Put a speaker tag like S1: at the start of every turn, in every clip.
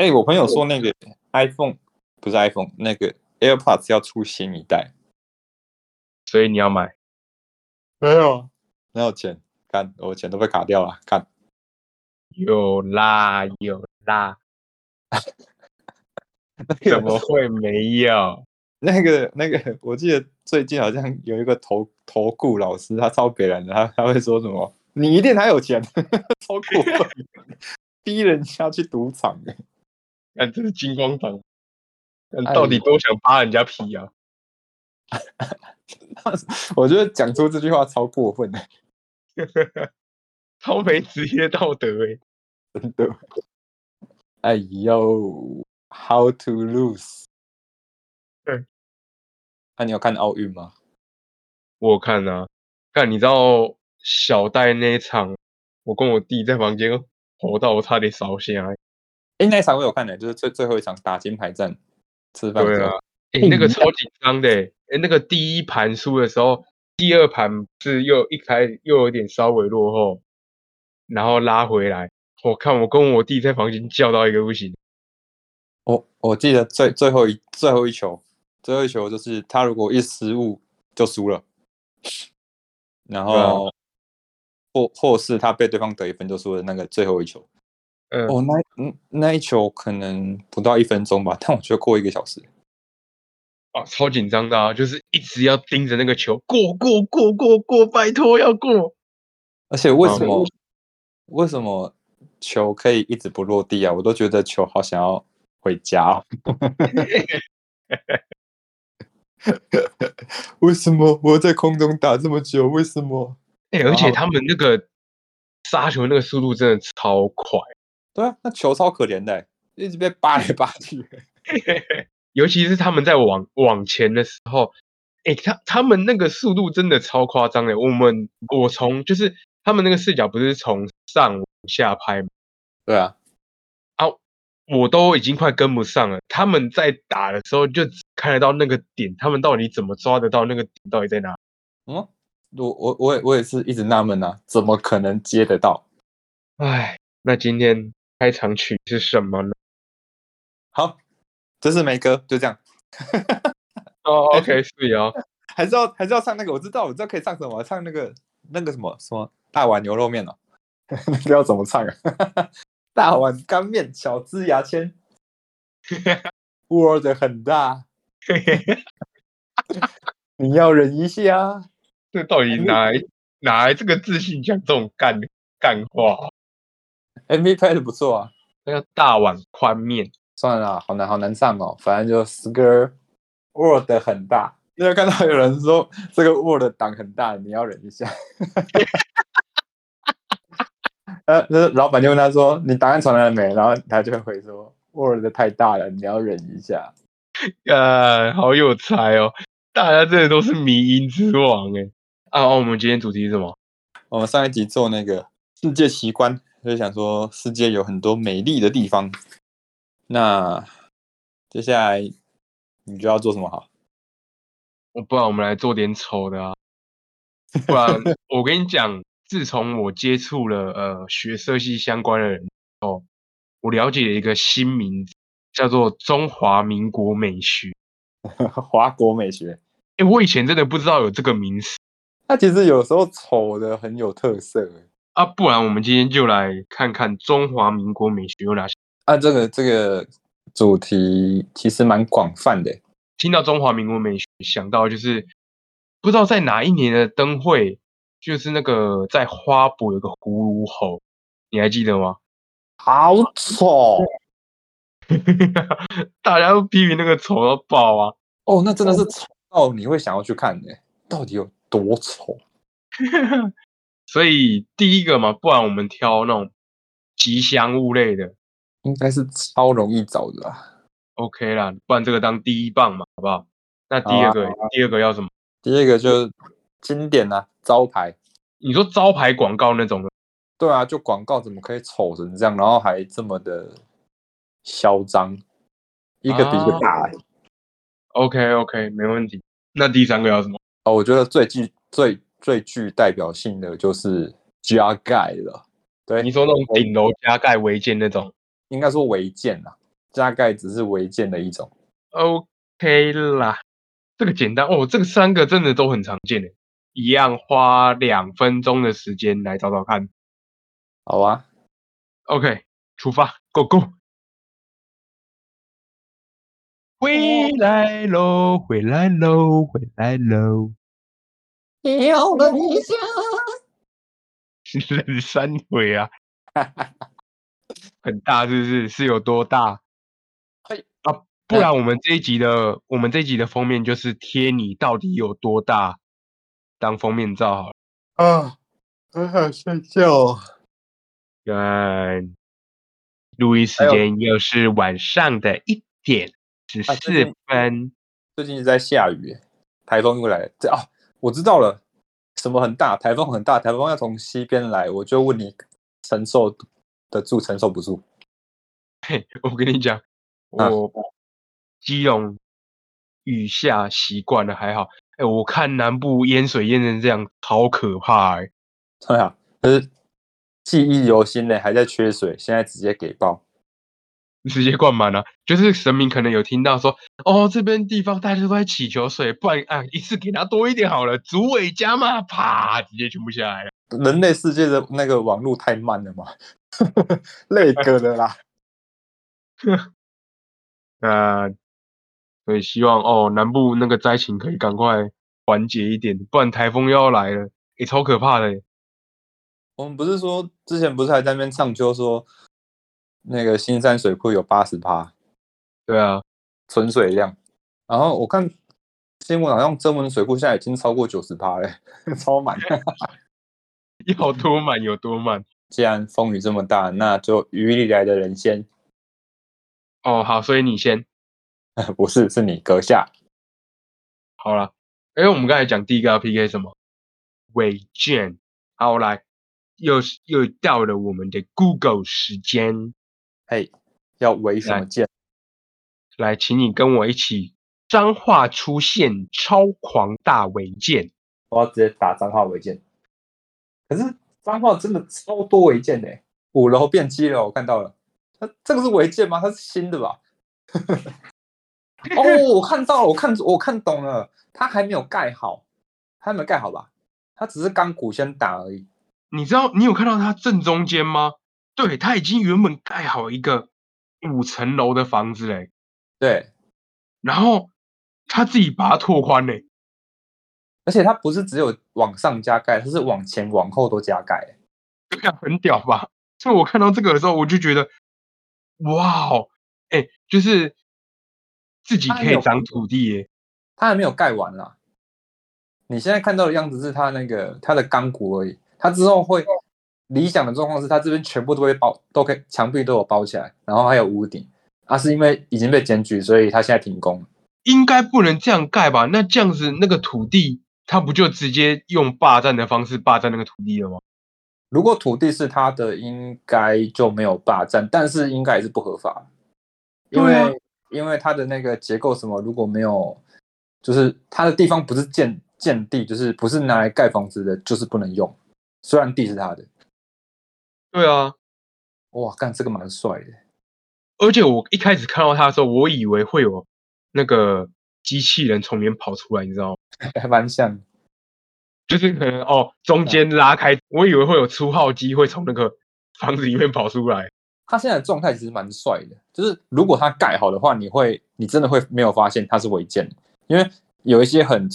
S1: 哎、我朋友说那个 iPhone 不是 iPhone，那个 AirPods 要出新一代。
S2: 所以你要买。
S1: 没有，没有钱，看，我钱都被卡掉了，看。
S2: 有啦有啦，怎么会没有？
S1: 那个那个，我记得最近好像有一个投投顾老师，他超别人的，他他会说什么？你一定还有钱，超过分，逼人家去赌场欸
S2: 看这是金光党，看
S1: 哎
S2: 到底多想扒人家皮啊！
S1: 我觉得讲出这句话超过分的，
S2: 超没职业道德欸诶、
S1: 真的。哎呦，How to lose？
S2: 对，
S1: 那、你有看奥运吗？
S2: 我看啊，看你知道小戴那一场，我跟我弟在房间吼到我差点烧香、欸。
S1: 哎，那一场我有看的，就是最最后一场打金牌战，吃饭
S2: 对啊，哎、那个超紧张的、欸，哎、那个第一盘输的时候，第二盘是又一开又有点稍微落后，然后拉回来。我看我跟我弟在房间叫到一个不行，
S1: 我我记得最最后一最后一球，最后一球就是他如果一失误就输了，然
S2: 后啊
S1: 后或或是他被对方得一分就输了那个最后一球。
S2: 嗯，
S1: 哦，那嗯那一球可能不到一分钟吧，但我觉得过一个小时。
S2: 啊，超紧张的啊，就是一直要盯着那个球，过过过过过，拜托要过。
S1: 而且为
S2: 哦
S1: 什么、为什么球可以一直不落地啊？我都觉得球好想要回家、哦。为什么我在空中打这么久？为什么？
S2: 哎、而且他们那个杀球那个速度真的超快，
S1: 对啊，那球超可怜的，一直被扒来扒去。
S2: 尤其是他们在往往前的时候，哎、他他们那个速度真的超夸张的。我们我从就是他们那个视角不是从上往下拍吗？
S1: 对啊，啊
S2: 我都已经快跟不上了。他们在打的时候就只看得到那个点，他们到底怎么抓得到那个点到底在哪？
S1: 嗯，我我我也我也是一直纳闷啊，怎么可能接得到？
S2: 哎，那今天开场曲是什么呢？
S1: 好，这是梅哥，就这样。
S2: 哦，OK，是哦，
S1: 还是要还是要唱那个，我知道我知道可以唱什么，唱那个那个什么什么大碗牛肉面哦，那个要怎么唱啊？大碗干面，小只牙签，窝的很大，你要忍一下。
S2: 这到底哪来哪来这个自信讲这种干干话？
S1: MV 拍的不错啊，
S2: 那个大碗宽面，
S1: 算了啦，好难好难唱哦，反正就 skr word 很大。因为看到有人说这个 word 档很大，你要忍一下。呃，那老板就问他说：“你答案传来了没？”然后他就会回说：“word 太大了，你要忍一下。
S2: 呃，好有才哦！大家真的都是迷音之王哎。啊，哦我们今天主题是什么？”
S1: 我们上一集做那个世界奇观，就想说世界有很多美丽的地方。那接下来你就要做什么好？
S2: 我不然我们来做点丑的啊！不然 我跟你讲，自从我接触了呃学设计相关的人后，我了解了一个新名字，叫做中华民国美学。
S1: 华国美学，
S2: 哎，我以前真的不知道有这个名词
S1: 它其实有时候丑的很有特色欸。
S2: 啊！不然我们今天就来看看中华民国美学有哪些。
S1: 啊，这个这个主题其实蛮广泛的欸。
S2: 听到中华民国美学，想到就是不知道在哪一年的灯会，就是那个在花博有个葫芦猴，你还记得吗？
S1: 好丑
S2: 大家都批评那个丑到爆啊！
S1: 哦，那真的是丑到你会想要去看的，到底有多丑？
S2: 所以第一个嘛，不然我们挑那种吉祥物类的
S1: 应该是超容易找的啦。
S2: ，OK 啦，不然这个当第一棒嘛，好不好？那第二个，第二个要什么？
S1: 第二个就是经典啊，招牌。
S2: 你说招牌广告那种的，
S1: 对啊，就广告怎么可以丑成这样，然后还这么的嚣张，一个比一个大欸、
S2: OK OK，没问题。那第三个要什么？
S1: 哦，我觉得最具最最具代表性的就是加盖了。对，
S2: 你说那种顶楼加盖违建那种，
S1: 应该说违建啦，加盖只是违建的一种。
S2: OK 啦，这个简单哦，这个三个真的都很常见的，一样花两分钟的时间来找找看。
S1: 好啊
S2: ，OK，出发，Go Go！回来喽，回来喽，回来喽！
S1: 有了理想。
S2: 人三回啊，很大是不是？是有多大？
S1: 嘿
S2: 啊，不然我们这一集的我们这一集的封面就是贴你到底有多大当封面照好了。
S1: 啊，很好睡觉。
S2: 看，录音时间又是晚上的一点十四
S1: 啊最近
S2: 分。
S1: 最近一直在下雨，台风又来了。这啊，我知道了，什么很大？台风很大，台风要从西边来，我就问你承受得住，承受不住？
S2: 嘿，我跟你讲，
S1: 啊
S2: 我基隆雨下习惯了，还好。哎，我看南部淹水淹成这样，好可怕哎、
S1: 对啊，可是记忆犹新呢，还在缺水，现在直接给爆。
S2: 直接灌满了、就是神明可能有听到说，哦，这边地方大家都在祈求水，不然啊，一次给他多一点好了，主尾加嘛，啪，直接全部下来了。
S1: 人类世界的那个网络太慢了嘛，累哥的啦。
S2: 那所以希望哦，南部那个灾情可以赶快缓解一点，不然台风又要来了，也超可怕的欸。
S1: 我们不是说之前不是还在那边唱秋说，那个新山水库有八十趴
S2: 对啊，
S1: 存水量，然后我看新闻好像增文水库现在已经超过九十趴嘞，超满。
S2: 要多满有多满。
S1: 既然风雨这么大，那就雨里来的人先，
S2: 哦，好，所以你先
S1: 不是是你阁下。
S2: 好了。哎，我们刚才讲第一个要 PK 什么？违建。好，来，又是又到了我们的 Google 时间。
S1: 嘿，要违什么
S2: 来
S1: 建？
S2: 来，请你跟我一起，彰化出现超狂大违建。
S1: 我要直接打脏话违建。可是脏话真的超多违建的，五楼变七楼，我看到了。它这个是违建吗？它是新的吧？哦，我看到了，我看我看懂了，它还没有盖好，它还没有盖好吧？它只是钢骨先打而已。
S2: 你知道你有看到它正中间吗？对，他已经原本盖好一个五层楼的房子嘞，
S1: 对，
S2: 然后他自己把它拓宽嘞。
S1: 而且它不是只有往上加盖，它是往前往后都加盖。
S2: 对啊，很屌吧？所以我看到这个的时候，我就觉得，哇哦，哎，就是自己可以长土地耶。
S1: 它还没有盖完啦。你现在看到的样子是它那个它的钢骨而已，它之后会理想的状况是它这边全部都会包，都可以墙壁都有包起来，然后还有屋顶。啊，是因为已经被检举，所以它现在停工。
S2: 应该不能这样盖吧？那这样子那个土地，它不就直接用霸占的方式霸占那个土地了吗？
S1: 如果土地是他的，应该就没有霸占，但是应该也是不合法，因为、
S2: 啊
S1: 因为它的那个结构什么，如果没有，就是它的地方不是建建地，就是不是拿来盖房子的，就是不能用。虽然地是他的，
S2: 对啊，
S1: 哇，干这个蛮帅的。
S2: 而且我一开始看到他的时候，我以为会有那个机器人从里面跑出来，你知道吗？
S1: 还蛮像的。
S2: 就是可能哦，中间拉开，我以为会有出号机会从那个房子里面跑出来。
S1: 他现在的状态其实蛮帅的，就是如果他盖好的话，你会你真的会没有发现他是违建，因为有一些很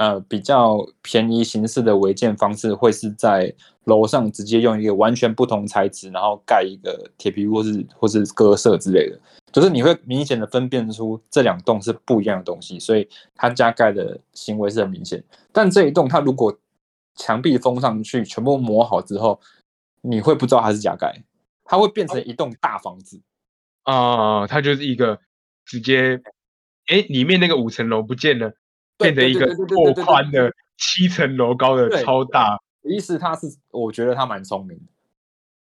S1: 呃比较便宜形式的违建方式，会是在楼上直接用一个完全不同材质，然后盖一个铁皮屋或是或是鸽舍之类的，就是你会明显的分辨出这两栋是不一样的东西，所以它加盖的行为是很明显。但这一栋它如果墙壁封上去，全部磨好之后，你会不知道它是加盖，它会变成一栋大房子。
S2: 啊、它就是一个直接，哎，里面那个五层楼不见了，变成一个拓宽的七层楼高的超大。
S1: 意思他是，我觉得他蛮聪明的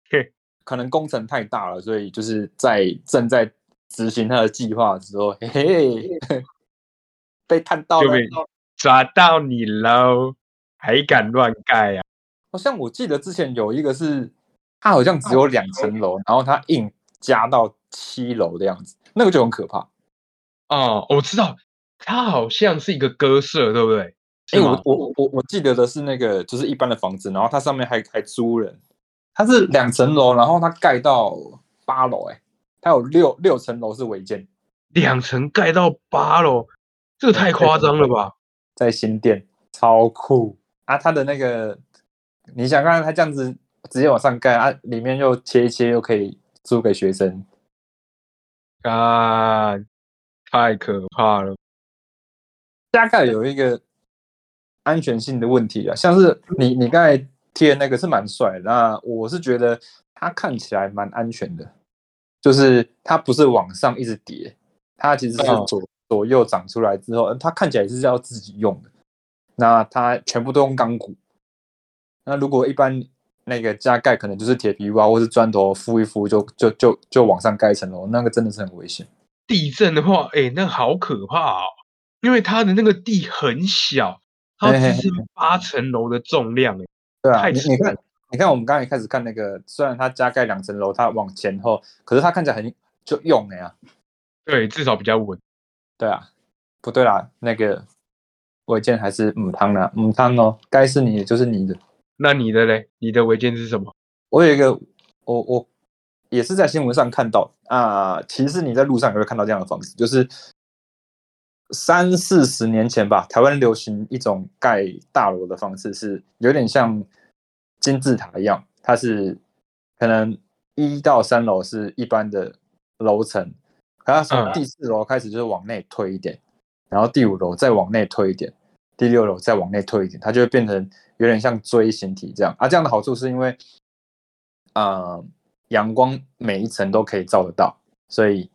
S2: 嘿，
S1: 可能工程太大了，所以就是在正在执行他的计划的时候，嘿嘿，被看到了。
S2: 抓到你喽，还敢乱盖啊呀、
S1: 好像我记得之前有一个是，他好像只有两层楼，然后他硬加到七楼的样子，那个就很可怕。
S2: 哦，我知道，它好像是一个鸽舍，对不对？
S1: 哎，我我我我记得的是那个，就是一般的房子，然后它上面还还租人，它是两层楼，然后它盖到八楼，哎，它有六六层楼是违建，
S2: 两层盖到八楼，这个太夸张了吧？
S1: 在新店，超酷啊！它的那个，你想看它这样子直接往上盖啊，里面又切一切，又可以租给学生，
S2: 啊，太可怕了！
S1: 大概有一个。安全性的问题啊，像是你你刚才贴的那个是蛮帅，那我是觉得它看起来蛮安全的，就是它不是往上一直叠，它其实是左左右长出来之后，它看起来是要自己用的，那它全部都用钢骨，那如果一般那个加盖可能就是铁皮屋或是砖头敷一敷就就就就往上盖一层楼，那个真的是很危险。
S2: 地震的话，哎，那好可怕哦，因为它的那个地很小。它只是八层楼的重量，哎，
S1: 对啊，你你看，你看，我们刚才开始看那个，虽然它加盖两层楼，它往前后，可是它看起来很就用了呀。
S2: 对，至少比较稳。
S1: 对啊，不对啦，那个违建还是母汤呢，母汤哦，该是你的就是你的。
S2: 那你的嘞？你的违建是什么？
S1: 我有一个，我我也是在新闻上看到啊，其实你在路上也会看到这样的房子，就是。三四十年前吧，台湾流行一种盖大楼的方式，是有点像金字塔一样。它是可能一到三楼是一般的楼层，然后从第四楼开始就是往内推一点，然后第五楼再往内推一点，第六楼再往内推一点，它就会变成有点像锥形体这样。啊，这样的好处是因为，啊，阳光每一层都可以照得到，所以。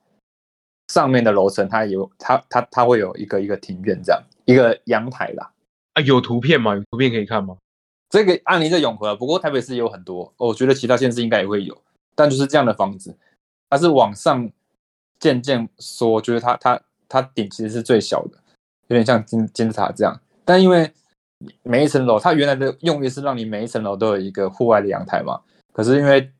S1: 上面的楼层，它有它它它会有一个一个庭院这样，一个阳台啦。
S2: 啊，有图片吗？有图片可以看吗？
S1: 这个案例在永和，不过台北市也有很多，我觉得其他县市应该也会有。但就是这样的房子，它是往上渐渐缩，就是它它它顶其实是最小的，有点像金金字塔这样。但因为每一层楼，它原来的用意是让你每一层楼都有一个户外的阳台嘛，可是因为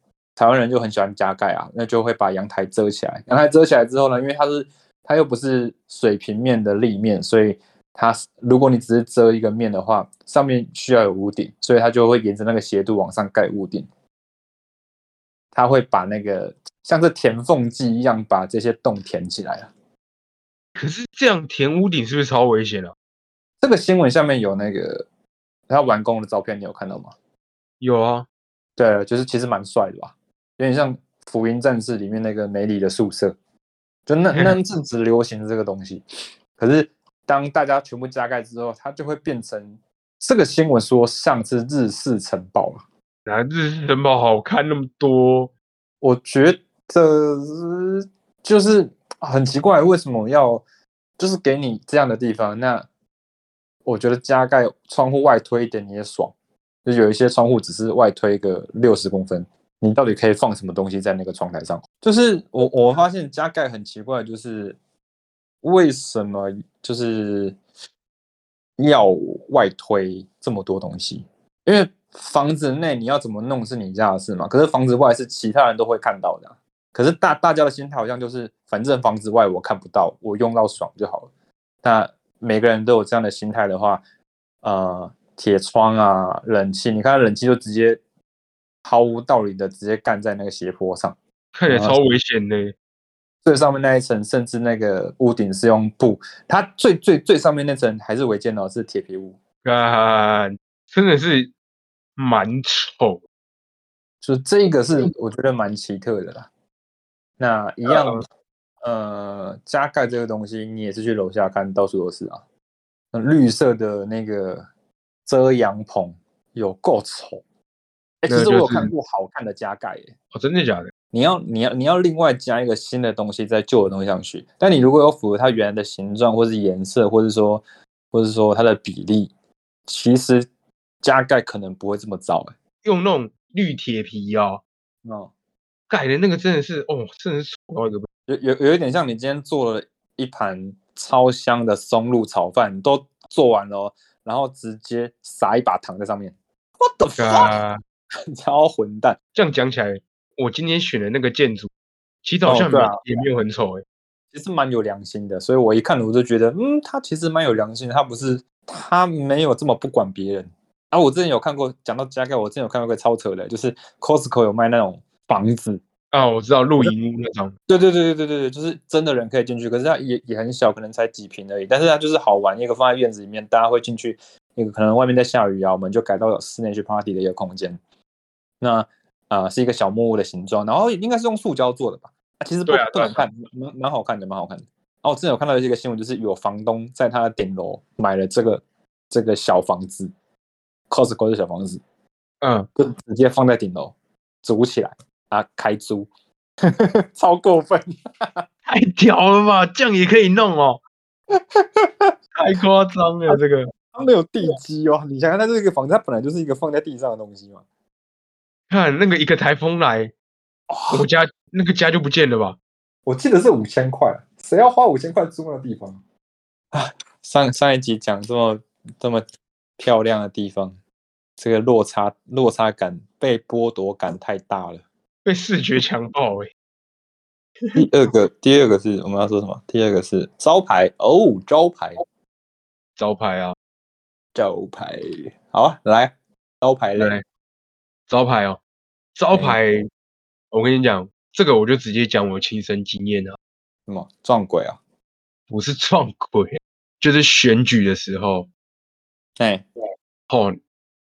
S1: 台湾人就很喜欢加盖啊，那就会把阳台遮起来。阳台遮起来之后呢，因为它是它又不是水平面的立面，所以它如果你只是遮一个面的话，上面需要有屋顶，所以它就会沿着那个斜度往上盖屋顶。它会把那个像是填缝剂一样把这些洞填起来啊。
S2: 可是这样填屋顶是不是超危险啊？
S1: 这个新闻下面有那个他完工的照片，你有看到吗？
S2: 有啊，
S1: 对，就是其实蛮帅的吧。有点像《福音战士》里面那个梅里的宿舍，就那那阵子流行这个东西。可是当大家全部加盖之后，它就会变成这个新闻说像是日式城堡了。
S2: 啊，日式城堡好看那么多？
S1: 我觉得就是很奇怪，为什么要就是给你这样的地方？那我觉得加盖窗户外推一点你也爽，就有一些窗户只是外推个六十公分。你到底可以放什么东西在那个窗台上？就是我我发现加盖很奇怪，就是为什么就是要外推这么多东西？因为房子内你要怎么弄是你家的事嘛，可是房子外是其他人都会看到的。可是大大家的心态好像就是，反正房子外我看不到，我用到爽就好了。那每个人都有这样的心态的话，呃，铁窗啊，冷气，你看冷气就直接。毫无道理的直接干在那个斜坡上，
S2: 看起来超危险的。
S1: 最上面那一层，甚至那个屋顶是用布，它最最最上面那层还是违建哦，是铁皮屋。
S2: 啊，真的是蛮丑。
S1: 就这个是我觉得蛮奇特的啦。那一样，呃，加盖这个东西，你也是去楼下看到处都是啊。绿色的那个遮阳棚有够丑。哎，其实我有看过好看的加盖，哎，
S2: 哦，真的假的？
S1: 你要你要你要另外加一个新的东西在旧的东西上去，但你如果有符合它原来的形状，或是颜色，或者说，或者说它的比例，其实加盖可能不会这么糟，哎，
S2: 用那种绿铁皮哦，哦，盖的那个真的是，哦，真的是丑到一个，
S1: 有有有一点像你今天做了一盘超香的松露炒饭，都做完了，然后直接撒一把糖在上面，What the fuck？超混蛋！
S2: 这样讲起来，我今天选的那个建筑其实好像
S1: 哦对啊
S2: 也没有很丑哎。
S1: 其实蛮有良心的，所以我一看我就觉得，嗯，他其实蛮有良心的，他不是他没有这么不管别人。啊，我之前有看过，讲到加盖，我之前有看过一个超扯的，就是 Costco 有卖那种房子，
S2: 啊，我知道露营屋那种，
S1: 对对对对对对对，就是真的人可以进去，可是它也也很小，可能才几平而已，但是它就是好玩，一个放在院子里面，大家会进去，那个可能外面在下雨啊，我们就改到有室内去 party 的一个空间。那啊、呃是一个小木屋的形状，然后应该是用塑胶做的吧？啊、其实不不难看，蛮蛮好看的，蛮好看的。然后我之前有看到一个新闻，就是有房东在他的顶楼买了这个这个小房子，Costco 的小房子，
S2: 嗯，
S1: 就直接放在顶楼租起来啊，开租，超过分。
S2: 太屌了吧，这样也可以弄哦，太夸张了这个。
S1: 他没有地基哦，你想想，它这个房子，它本来就是一个放在地上的东西嘛。
S2: 看那个一个台风来，我家那个家就不见了吧？
S1: 我记得是五千块，谁要花五千块租那个地方啊？上上一集讲这么这么漂亮的地方，这个落差落差感被剥夺感太大了。
S2: 被视觉强暴哎、
S1: 第二个，第二个是我们要说什么？第二个是招牌哦，招牌
S2: 招牌啊，
S1: 招牌，好啊，来招牌嘞，
S2: 招牌哦，招牌，我跟你讲，这个我就直接讲我亲身经验啊，
S1: 什么撞鬼啊？
S2: 不是撞鬼，就是选举的时候，
S1: 哎，
S2: 哦，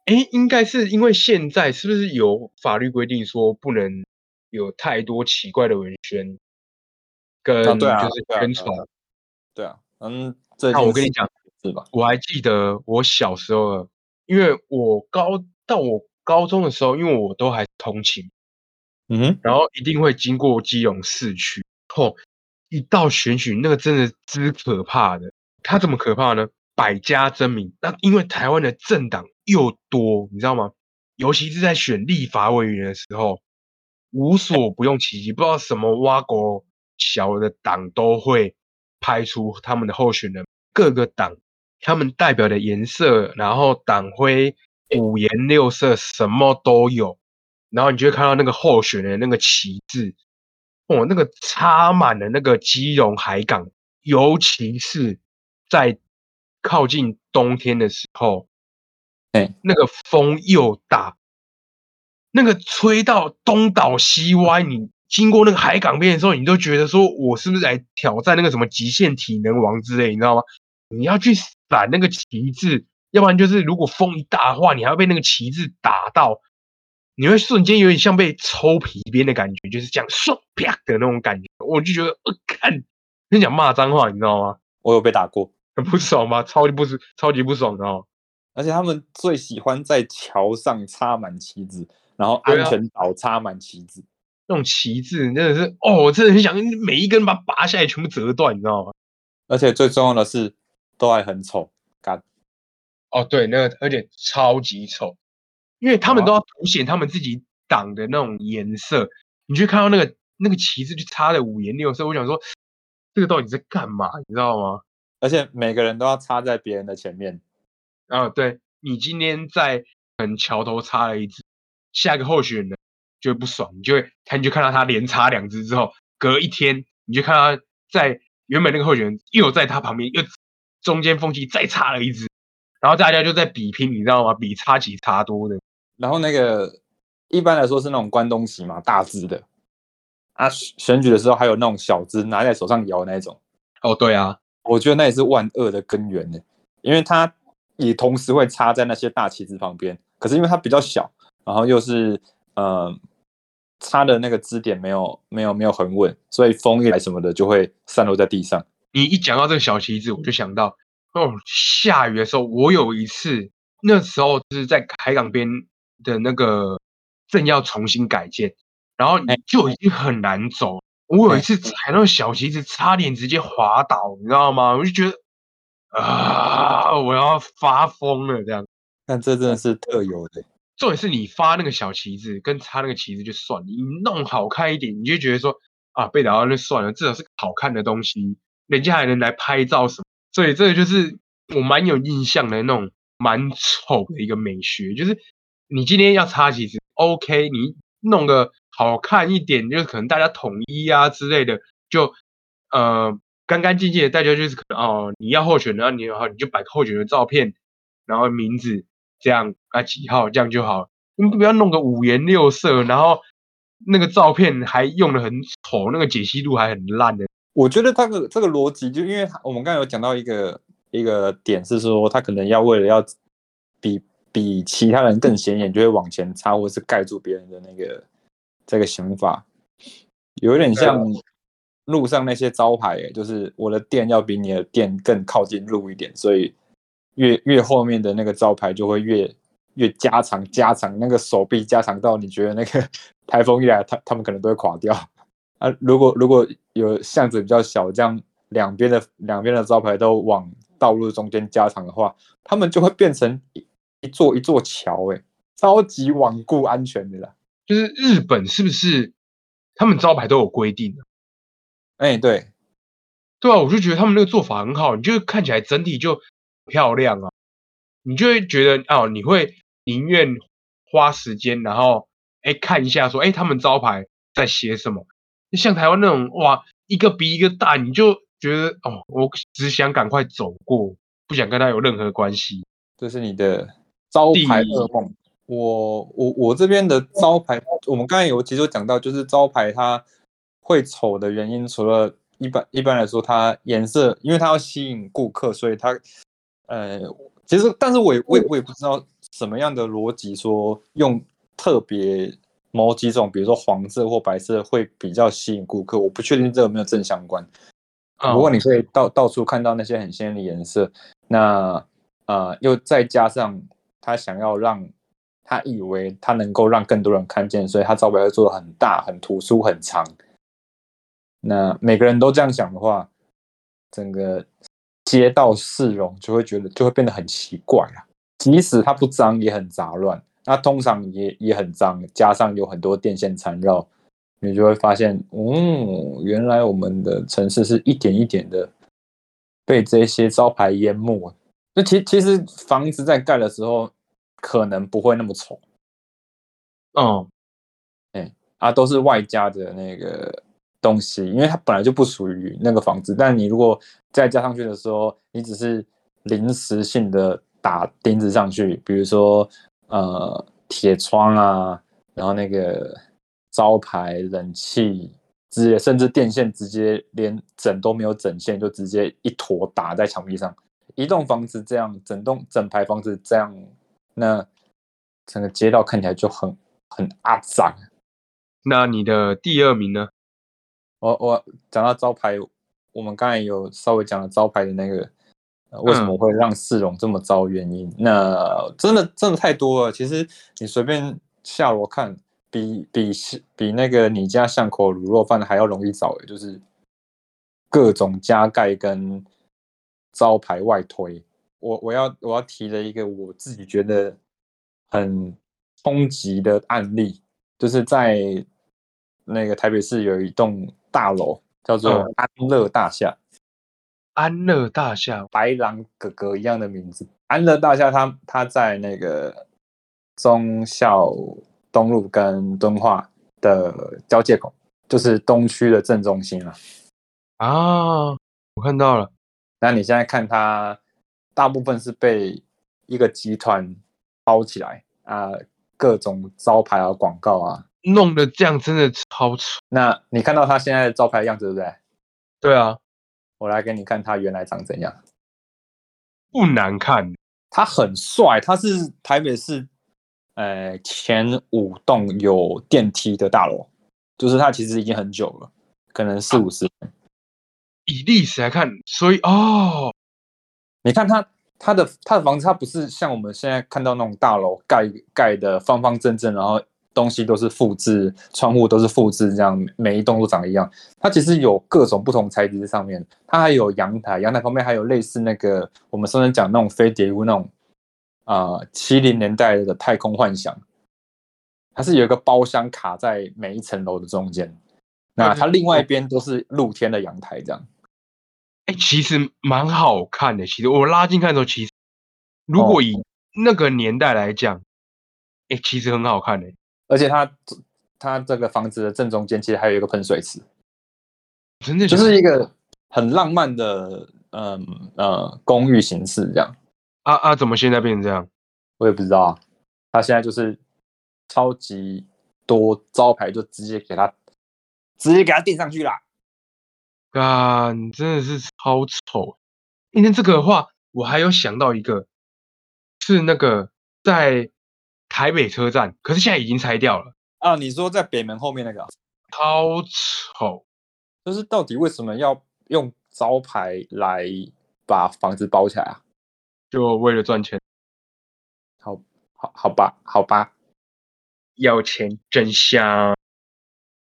S2: 诶，应该是因为现在是不是有法律规定说不能有太多奇怪的文宣，跟
S1: 啊对啊
S2: 就是
S1: 对啊对啊
S2: 宣传。
S1: 对啊，嗯，这
S2: 那我跟你讲，
S1: 是吧？
S2: 我还记得我小时候，因为我高到我高中的时候，因为我都还通勤，
S1: 嗯哼，
S2: 然后一定会经过基隆市区。哦，一到选举，那个真的之可怕的。它怎么可怕呢？百家争鸣。那因为台湾的政党又多，你知道吗？尤其是在选立法委员的时候，无所不用其极，不知道什么挖国小的党都会派出他们的候选人，各个党他们代表的颜色，然后党徽五颜六色，什么都有。然后你就会看到那个候选人那个旗帜，哦，那个插满了那个基隆海港，尤其是在靠近冬天的时候，
S1: 哎，
S2: 那个风又大，那个吹到东倒西歪，你经过那个海港边的时候，你都觉得说我是不是来挑战那个什么极限体能王之类，你知道吗？你要去闪那个旗帜，要不然就是如果风一大的话，你还要被那个旗子打到，你会瞬间有点像被抽皮鞭的感觉，就是这样唰啪的那种感觉，我就觉得呃，看你想骂脏话，你知道吗？
S1: 我有被打过，
S2: 很不爽吗？超级不爽，超级不爽的哦。
S1: 而且他们最喜欢在桥上插满旗子，然后安全岛插满旗子。
S2: 那种旗帜真的是，哦，我真的很想每一根把它拔下来，全部折断，你知道吗？
S1: 而且最重要的是，都还很丑，干
S2: 哦，对，那个而且超级丑，因为他们都要凸显他们自己党的那种颜色。你去看到那个那个旗帜就插的五颜六色，我想说，这个到底在干嘛？你知道吗？
S1: 而且每个人都要插在别人的前面。
S2: 啊，对你今天在可能桥头插了一只，下一个候选人就会不爽，你就会他你就看到他连插两只之后，隔一天你就看到他在原本那个候选人又在他旁边又中间缝隙再插了一只，然后大家就在比拼，你知道吗？比差几差多的。
S1: 然后那个一般来说是那种关东旗嘛，大只的。啊，选选举的时候还有那种小只拿在手上摇的那一种，
S2: 哦，对啊，
S1: 我觉得那也是万恶的根源呢，因为它也同时会插在那些大旗子旁边，可是因为它比较小，然后又是呃插的那个支点没有没有没有很稳，所以风一来什么的就会散落在地上。
S2: 你一讲到这个小旗子，我就想到哦，下雨的时候，我有一次那时候就是在海港边的那个正要重新改建，然后你就已经很难走。我有一次踩到小旗子，差点直接滑倒，你知道吗？我就觉得啊，我要发疯了这样。
S1: 但这真的是特有的，
S2: 重点是你发那个小旗子跟插那个旗子就算了，你弄好看一点，你就觉得说啊，被打到那算了，至少是好看的东西，人家还能来拍照什么。所以这个就是我蛮有印象的那种蛮丑的一个美学，就是你今天要插旗子，OK，你弄个好看一点，就是可能大家统一啊之类的，就呃干干净净的，大家就是可能哦，你要候选的，你好你就摆个候选的照片，然后名字这样啊几号这样就好，你不要弄个五颜六色，然后那个照片还用的很丑，那个解析度还很烂的。
S1: 我觉得他的这个逻辑，就因为他我们刚才有讲到一个一个点是说，他可能要为了要比比其他人更显眼，就会往前插，或是盖住别人的那个这个想法，有点像路上那些招牌，就是我的店要比你的店更靠近路一点，所以越越后面的那个招牌就会越越加长加长，那个手臂加长到你觉得那个 台风一来，他他们可能都会垮掉。啊，如果如果有巷子比较小，这样两边的两边的招牌都往道路中间加长的话，他们就会变成一一座一座桥，哎，超级罔顾安全的啦。
S2: 就是日本是不是他们招牌都有规定的？
S1: 哎，对，
S2: 对啊，我就觉得他们那个做法很好，你就看起来整体就漂亮啊，你就会觉得哦，你会宁愿花时间，然后哎看一下说，哎，他们招牌在写什么。像台湾那种哇，一个比一个大，你就觉得哦，我只想赶快走过，不想跟他有任何关系。
S1: 这是你的招牌噩梦。我我我这边的招牌，我们刚才有其实有讲到，就是招牌它会丑的原因，除了一般一般来说，它颜色，因为它要吸引顾客，所以它呃，其实但是我也我也我也不知道什么样的逻辑说用特别。某几种，比如说黄色或白色，会比较吸引顾客。我不确定这有没有正相关。不过你可以到到处看到那些很鲜艳的颜色，那呃，又再加上他想要让他以为他能够让更多人看见，所以他招牌会做的很大、很突出、很长。那每个人都这样想的话，整个街道市容就会觉得就会变得很奇怪啊。即使它不脏，也很杂乱。那通常也也很脏，加上有很多电线缠绕，你就会发现，嗯，原来我们的城市是一点一点的被这些招牌淹没。那其其实房子在盖的时候可能不会那么丑，
S2: 嗯，
S1: 哎，啊，都是外加的那个东西，因为它本来就不属于那个房子。但你如果再加上去的时候，你只是临时性的打钉子上去，比如说。呃，铁窗啊，然后那个招牌、冷气，直接甚至电线，直接连整都没有整线，就直接一坨打在墙壁上。一栋房子这样，整栋整排房子这样，那整个街道看起来就很很肮脏。
S2: 那你的第二名呢？
S1: 我我讲到招牌，我们刚才有稍微讲了招牌的那个。为什么会让市容这么糟？原因那真的真的太多了。其实你随便下楼看，比比比那个你家巷口卤肉饭还要容易找。就是各种加盖跟招牌外推。我我要我要提的一个我自己觉得很冲击的案例，就是在那个台北市有一栋大楼叫做安乐大厦。
S2: 安乐大厦，
S1: 白狼哥哥一样的名字。安乐大厦，它它在那个忠孝东路跟敦化的交界口，就是东区的正中心了。
S2: 啊，我看到了。
S1: 那你现在看它，大部分是被一个集团包起来啊，各种招牌啊、广告啊，
S2: 弄得这样真的超丑。
S1: 那你看到它现在的招牌样子，对不对？
S2: 对啊。
S1: 我来给你看他原来长怎样，
S2: 不难看，
S1: 他很帅，他是台北市，呃前五栋有电梯的大楼，就是他其实已经很久了，可能四五十年。
S2: 以历史来看，所以哦，
S1: 你看他他的他的房子，他不是像我们现在看到那种大楼盖盖的方方正正，然后。东西都是复制，窗户都是复制，这样每一栋都长一样。它其实有各种不同材质在上面，它还有阳台，阳台旁边还有类似那个我们上次讲那种飞碟屋那种啊七零年代的太空幻想，它是有一个包厢卡在每一层楼的中间。那它另外一边都是露天的阳台，这样。
S2: 哎，其实蛮好看的。其实我拉近看的时候，其实如果以那个年代来讲，哎，其实很好看的。
S1: 而且它它这个房子的正中间其实还有一个喷水池，就
S2: 真的就
S1: 是一个很浪漫的嗯呃公寓形式这样。
S2: 啊啊，怎么现在变成这样？
S1: 我也不知道啊，他现在就是超级多招牌就直接给他直接给他垫上去啦。
S2: 啊，你，真的是超丑。今天这个的话，我还有想到一个，是那个在台北车站，可是现在已经拆掉了，
S1: 啊，你说在北门后面那个啊，
S2: 超丑。
S1: 就是到底为什么要用招牌来把房子包起来啊？
S2: 就为了赚钱，
S1: 好，好，好吧，好吧。
S2: 要钱真香。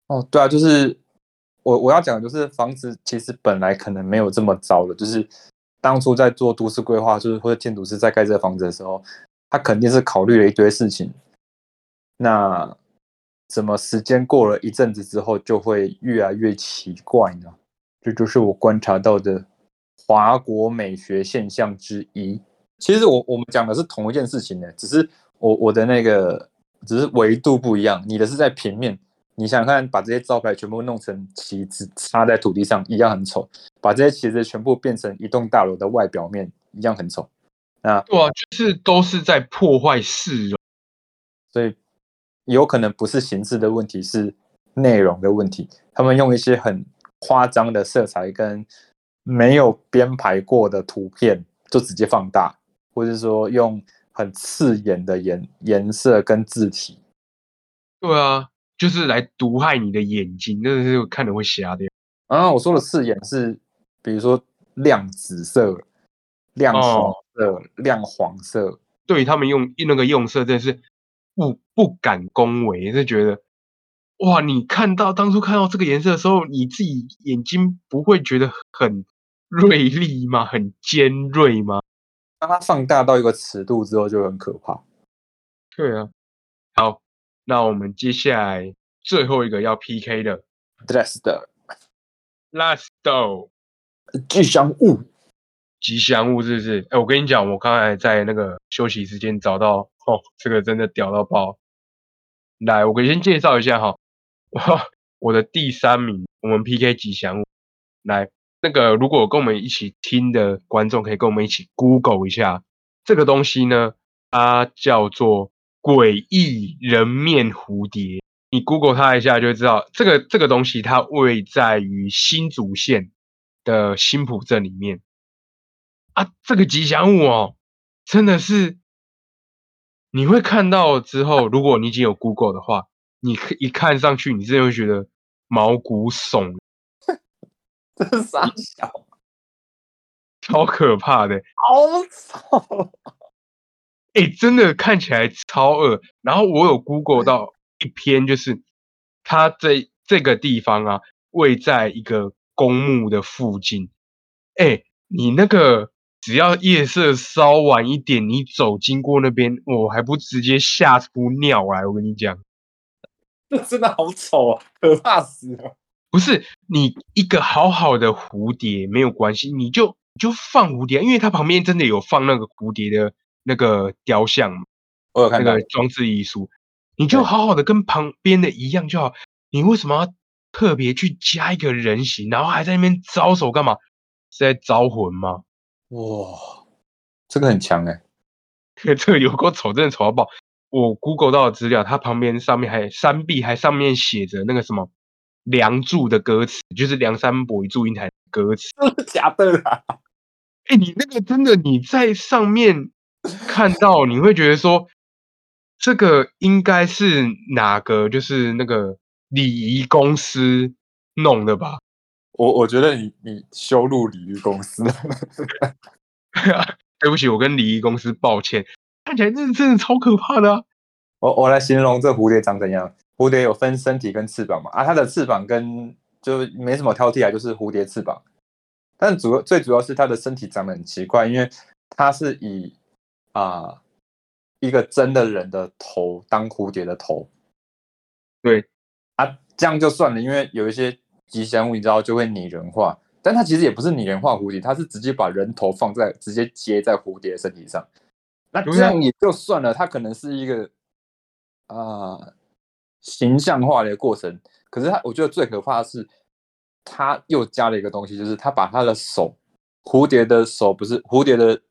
S1: 哦，对啊，就是我我要讲的就是房子其实本来可能没有这么糟的，就是当初在做都市规划，就是或者建筑师在盖这个房子的时候，他肯定是考虑了一堆事情。那怎么时间过了一阵子之后，就会越来越奇怪呢？这就是我观察到的华国美学现象之一。其实我我们讲的是同一件事情呢，只是我我的那个只是维度不一样，你的是在平面。你想想看，把这些招牌全部弄成旗子插在土地上，一样很丑；把这些旗子全部变成一栋大楼的外表面，一样很丑。那
S2: 对啊，就是都是在破坏市容。
S1: 所以有可能不是形式的问题，是内容的问题。他们用一些很夸张的色彩跟没有编排过的图片，就直接放大，或者说用很刺眼的颜颜色跟字体。
S2: 对啊，就是来毒害你的眼睛，真的是看的会瞎掉。
S1: 啊，我说的刺眼是，比如说亮紫色、亮黄色、亮黄色。
S2: 对他们用那个用色，真的是不不敢恭维，是觉得哇，你看到当初看到这个颜色的时候，你自己眼睛不会觉得很锐利吗？很尖锐吗？
S1: 当它放大到一个尺度之后，就很可怕。
S2: 对啊。好，那我们接下来最后一个要 PK 的
S1: Dress 的
S2: Last Do
S1: 吉祥物，
S2: 吉祥物是不是？哎，我跟你讲，我刚才在那个休息时间找到，哦，这个真的屌到爆！来，我先介绍一下哈，我的第三名，我们 PK 吉祥物。来，那个如果跟我们一起听的观众，可以跟我们一起 Google 一下这个东西呢，它叫做诡异人面蝴蝶。你 Google 它一下就知道，这个这个东西它位在于新竹县的新浦镇里面。啊，这个吉祥物哦，真的是你会看到之后，如果你已经有 Google 的话，你一看上去，你真的会觉得毛骨悚，
S1: 这是傻小，
S2: 超可怕的。
S1: 好丑。
S2: 哎，真的看起来超恶。然后我有 Google 到一篇，就是它这这个地方啊，位在一个公墓的附近。哎，你那个。只要夜色稍晚一点，你走经过那边，我还不直接吓出尿来？我跟你讲，
S1: 这真的好丑啊，可怕死了！
S2: 不是你一个好好的蝴蝶没有关系，你就就放蝴蝶，因为它旁边真的有放那个蝴蝶的那个雕像，
S1: 我有看
S2: 那个装置艺术，你就好好的跟旁边的一样就好。你为什么要特别去加一个人形，然后还在那边招手干嘛？是在招魂吗？
S1: 哇，这个很强哎！
S2: 这个有够丑，真的丑到爆！我 Google 到的资料，它旁边上面还山壁，还上面写着那个什么《梁祝》的歌词，就是梁山伯与祝英台的歌词。
S1: 真的假的啦？
S2: 哎，你那个真的你在上面看到，你会觉得说，这个应该是哪个？就是那个礼仪公司弄的吧？
S1: 我我觉得你你羞辱礼仪公司，
S2: 对不起，我跟礼仪公司抱歉。看起来真的真的超可怕的。
S1: 我我来形容这蝴蝶长怎样？蝴蝶有分身体跟翅膀嘛？啊，它的翅膀跟就没什么挑剔啊，就是蝴蝶翅膀。但主要最主要是它的身体长得很奇怪，因为它是以啊一个真的人的头当蝴蝶的头。
S2: 对
S1: 啊，这样就算了，因为有一些。吉祥物你知道就会拟人化，但它其实也不是拟人化蝴蝶，它是直接把人头放在直接接在蝴蝶身体上。那这样也就算了，它可能是一个啊形象化的一个过程。可是它，我觉得最可怕的是，他又加了一个东西，就是他把他的手，蝴蝶的手不是蝴蝶的，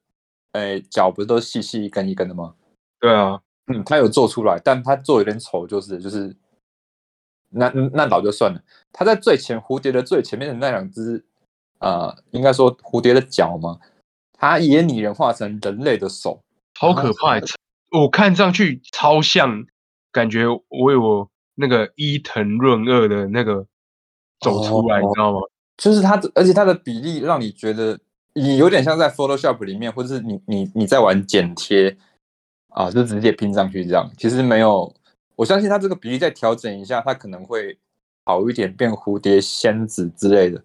S1: 诶，脚不是都细细一根一根的吗？
S2: 对啊，
S1: 嗯，他有做出来，但他做有点丑，就是就是，那那倒就算了。他在最前蝴蝶的最前面的那两只，呃，应该说蝴蝶的脚嘛，他也拟人化成人类的手，
S2: 好可怕欸！我看上去超像，感觉我有那个伊藤润二的那个走出来，
S1: 哦
S2: 你知道吗？
S1: 就是它的，而且它的比例让你觉得你有点像在 Photoshop 里面，或者是你你你在玩剪贴啊，就直接拼上去这样。其实没有，我相信它这个比例再调整一下，它可能会好一点，变蝴蝶仙子之类的。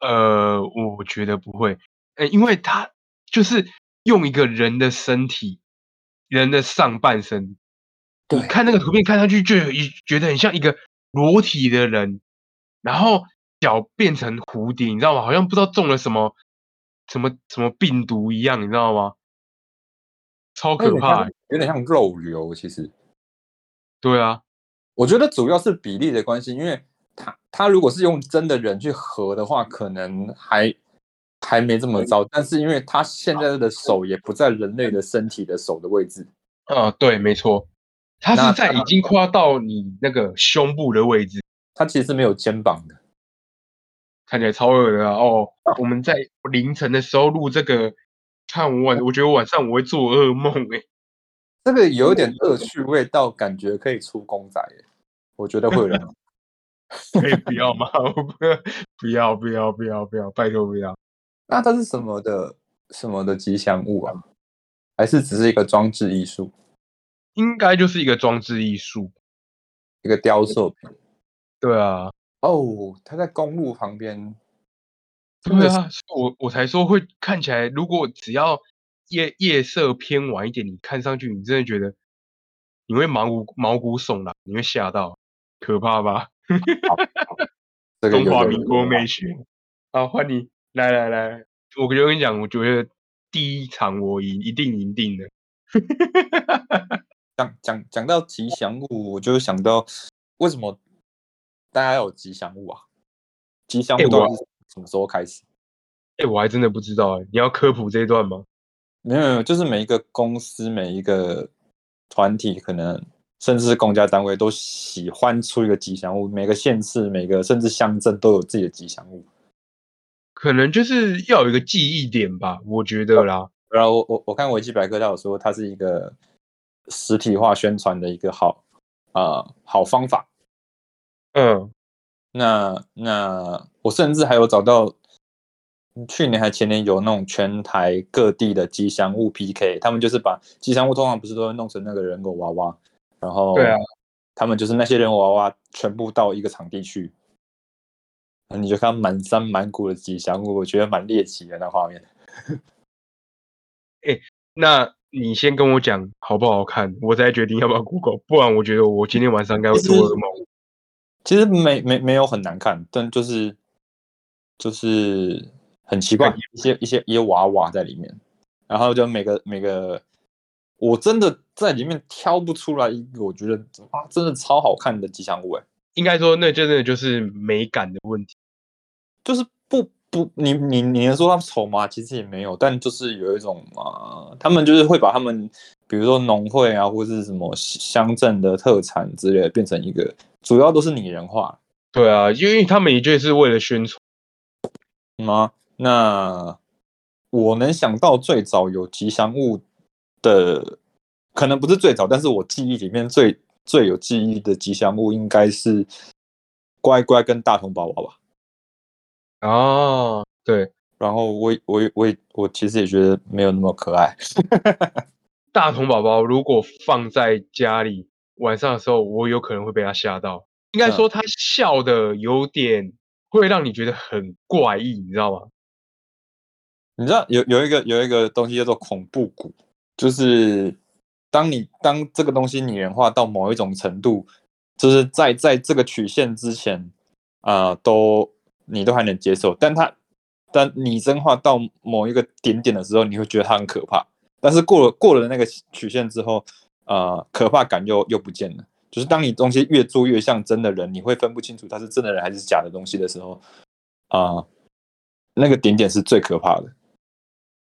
S2: 呃，我觉得不会，呃，因为他就是用一个人的身体，人的上半身，
S1: 对
S2: 你看那个图片看上去就有一觉得很像一个裸体的人，然后脚变成蝴蝶，你知道吗？好像不知道中了什么什么什么病毒一样，你知道吗？超可怕
S1: 有点像肉瘤。其实
S2: 对啊，
S1: 我觉得主要是比例的关系，因为他他如果是用真的人去合的话，可能还还没这么糟。但是因为他现在的手也不在人类的身体的手的位置，
S2: 啊，对，没错，他是在已经跨到你那个胸部的位置，
S1: 他其实是没有肩膀的。
S2: 看起来超恶的啊！哦，我们在凌晨的时候录这个，看我晚，我觉得晚上我会做噩梦哎、
S1: 这个有一点恶趣味到感觉可以出公仔耶，我觉得会有人
S2: 可以不要吗？我不不要不要不要不要，拜托不要。
S1: 那它是什么的什么的吉祥物啊？还是只是一个装置艺术，
S2: 应该就是一个装置艺术。
S1: 一个雕塑品？
S2: 对啊，
S1: 哦，它在公路旁边，
S2: 对啊，我我才说会看起来，如果只要夜夜色偏晚一点，你看上去你真的觉得你会毛骨毛骨悚然，你会吓到，可怕吧？中华民国美学。好，换你来来来，我就跟你讲，我觉得第一场我赢，一定赢定的。
S1: 讲讲讲到吉祥物，我就想到为什么大家要有吉祥物啊？吉祥物到底是什么时候开始？
S2: 哎、我还真的不知道哎、你要科普这一段吗？
S1: 没有没有，就是每一个公司、每一个团体，可能甚至是公家单位，都喜欢出一个吉祥物。每个县市、每个甚至乡镇都有自己的吉祥物。
S2: 可能就是要有一个记忆点吧，我觉得啦。
S1: 然后我我我看维基百科，它有说它是一个实体化宣传的一个好啊、呃好方法。
S2: 嗯，
S1: 那那我甚至还有找到去年还前年有那种全台各地的吉祥物 PK，他们就是把吉祥物通常不是都会弄成那个人偶娃娃，然后
S2: 对啊，
S1: 他们就是那些人偶娃娃全部到一个场地去，那你就看满山满谷的吉祥物，我觉得蛮猎奇的那画面。
S2: 那你先跟我讲好不好看，我再决定要不要 Google，不然我觉得我今天晚上应该会做噩梦。
S1: 其实没没没有很难看，但就是就是很奇怪，一些一些一些娃娃在里面，然后就每个每个，我真的在里面挑不出来一个，我觉得哇，真的超好看的吉祥物哎，
S2: 应该说，那真的就是美感的问题。
S1: 就是不不，你你你能说它丑吗？其实也没有，但就是有一种啊、他们就是会把他们，比如说农会啊，或是什么乡镇的特产之类的，变成一个，主要都是拟人化。
S2: 对啊，因为他们也就是为了宣传。
S1: 吗？那我能想到最早有吉祥物的，可能不是最早，但是我记忆里面最最有记忆的吉祥物应该是乖乖跟大同宝宝吧。
S2: 哦，对，
S1: 然后我我我我其实也觉得没有那么可爱。
S2: 大童宝宝如果放在家里晚上的时候，我有可能会被他吓到。应该说他笑的有点会让你觉得很怪异，你知道吗？
S1: 你知道有有一个有一个东西叫做恐怖谷，就是当你当这个东西拟人化到某一种程度，就是在在这个曲线之前啊、都你都还能接受，但它但拟真化到某一个点点的时候，你会觉得它很可怕。但是过了过了那个曲线之后，呃，可怕感又又不见了。就是当你东西越做越像真的人，你会分不清楚他是真的人还是假的东西的时候，啊、那个点点是最可怕的。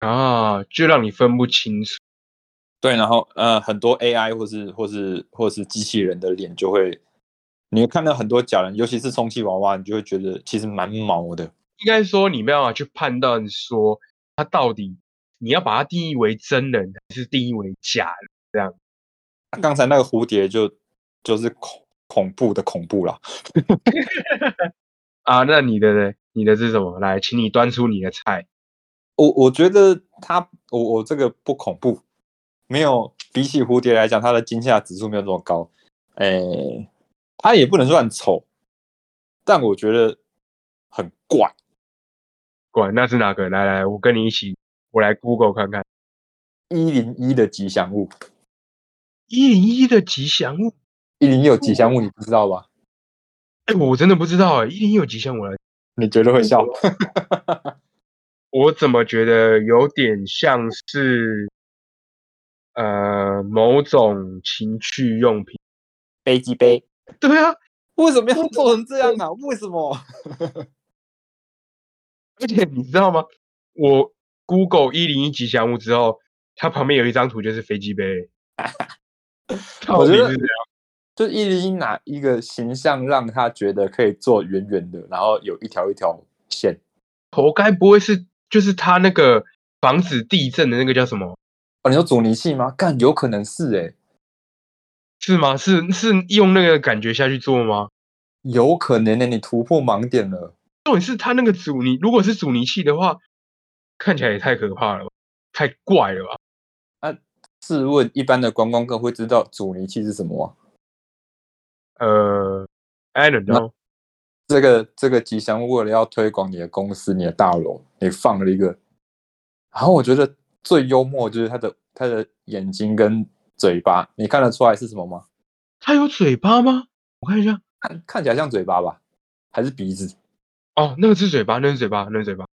S2: 啊，就让你分不清楚。
S1: 对，然后呃，很多 AI 或是或是或是机器人的脸就会，你会看到很多假人，尤其是充气娃娃，你就会觉得其实蛮毛的。
S2: 应该说你没办法去判断说他到底你要把它定义为真人还是定义为假人这样。
S1: 刚才那个蝴蝶就就是恐恐怖的恐怖啦。
S2: 啊，那你的呢？你的是什么？来，请你端出你的菜。
S1: 我我觉得它，我我这个不恐怖，没有比起蝴蝶来讲，它的惊吓指数没有这么高。诶，它也不能算丑，但我觉得很怪。
S2: 怪那是哪个？来来，我跟你一起，我来 Google 看看。
S1: 一零一的吉祥物，
S2: 一零一的吉祥物，
S1: 一零一有吉祥物，你不知道吧？
S2: 哎、我真的不知道哎、一零一有吉祥物来，
S1: 你绝对会笑。
S2: 我怎么觉得有点像是呃某种情趣用品？
S1: 飞机杯，
S2: 对啊，
S1: 为什么要 做成这样啊？为什么？
S2: 而且你知道吗？我 Google 一零一吉祥物之后，它旁边有一张图就是飞机杯。
S1: 我觉得
S2: 到底是这样
S1: 就一零一哪一个形象让他觉得可以做圆圆的，然后有一条一条线？
S2: 头该不会是就是它那个防止地震的那个叫什么？
S1: 哦，你说阻尼器吗？干，有可能是诶、
S2: 是吗？是是用那个感觉下去做吗？
S1: 有可能呢、你突破盲点了。
S2: 重点是它那个阻尼，如果是阻尼器的话，看起来也太可怕了吧，太怪了吧？
S1: 啊试问一般的观光客会知道阻尼器是什么吗？
S2: 呃，I don't know，
S1: 这个这个吉祥物为了要推广你的公司、你的大楼，你放了一个，然后我觉得最幽默就是它的它的眼睛跟嘴巴，你看得出来是什么吗？
S2: 它有嘴巴吗？我看一下，
S1: 看看起来像嘴巴吧，还是鼻子？
S2: 哦，那个是嘴巴，那是嘴巴，那是嘴巴。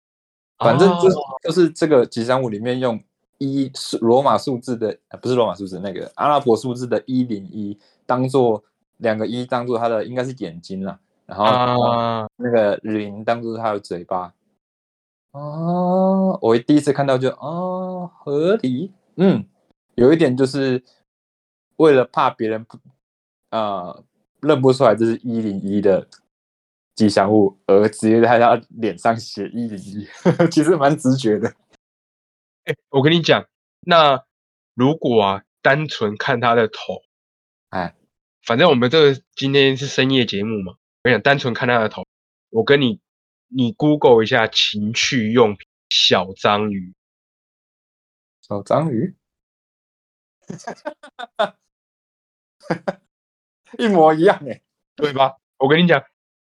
S1: 反正就是、
S2: 哦
S1: 就是这个吉祥物里面用一数罗马数字的，呃不是罗马数字，那个阿拉伯数字的一零一当做两个一当做它的应该是眼睛啦，然后
S2: 啊，
S1: 那个零当做他的嘴巴。哦，我第一次看到就哦合理，嗯，有一点就是为了怕别人不呃认不出来这是一零一的吉祥物，而直接在他脸上写一零一，其实蛮直觉的。
S2: 哎、我跟你讲，那如果啊，单纯看他的头，
S1: 哎，
S2: 反正我们这个今天是深夜节目嘛，我跟你讲，单纯看他的头，我跟你你 Google 一下情趣用品小章鱼，
S1: 小章鱼，一模一样哎。
S2: 对吧？我跟你讲，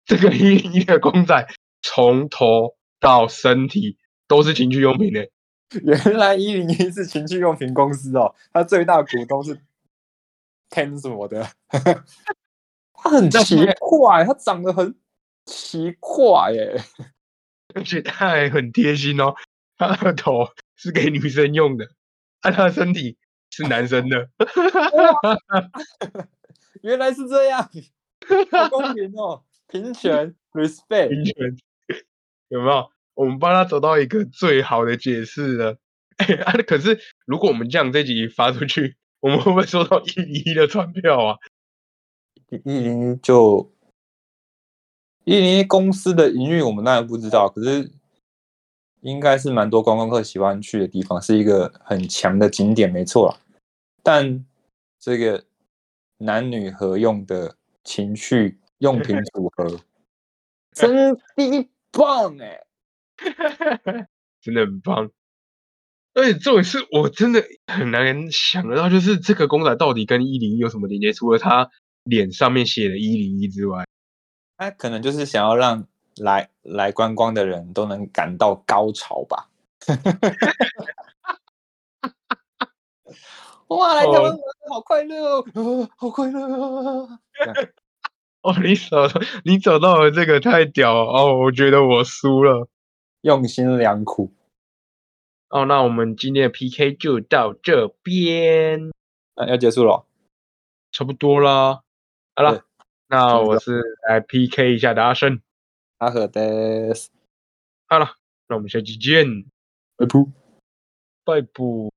S2: 这个一零一的公仔从头到身体都是情趣用品的。
S1: 原来一零一是情趣用品公司哦，它最大股东是 Ten 什么的，它很奇怪，它长得很奇怪耶。
S2: 而且他还很贴心哦，他的头是给女生用的，啊，他的身体是男生的。
S1: 原来是这样，好公平哦，平权，respect。
S2: 平权，有没有？我们帮他找到一个最好的解释了。哎、啊，可是如果我们这样这集发出去，我们会不会收到一零一的传票啊？
S1: 一零一就一零一公司的营运我们当然不知道，可是应该是蛮多观光客喜欢去的地方，是一个很强的景点，没错啦。但这个男女合用的情趣用品组合，真的棒哎、
S2: 真的很棒。而且重点是我真的很难想得到，就是这个公仔到底跟一零一有什么连接？除了他脸上面写了一零一之外，
S1: 他可能就是想要让来来观光的人都能感到高潮吧。哇，来台湾玩好快乐哦，呃好快乐哦！
S2: 哦，你找到你找到了这个太屌了哦！我觉得我输了。
S1: 用心良苦。
S2: 哦，那我们今天的 PK 就到这边，
S1: 啊要结束了哦，
S2: 差不多啦。好了，那我是来 PK 一下的阿生。
S1: 阿和的
S2: 好了，那我们下期见，
S1: 拜拜。
S2: 拜拜。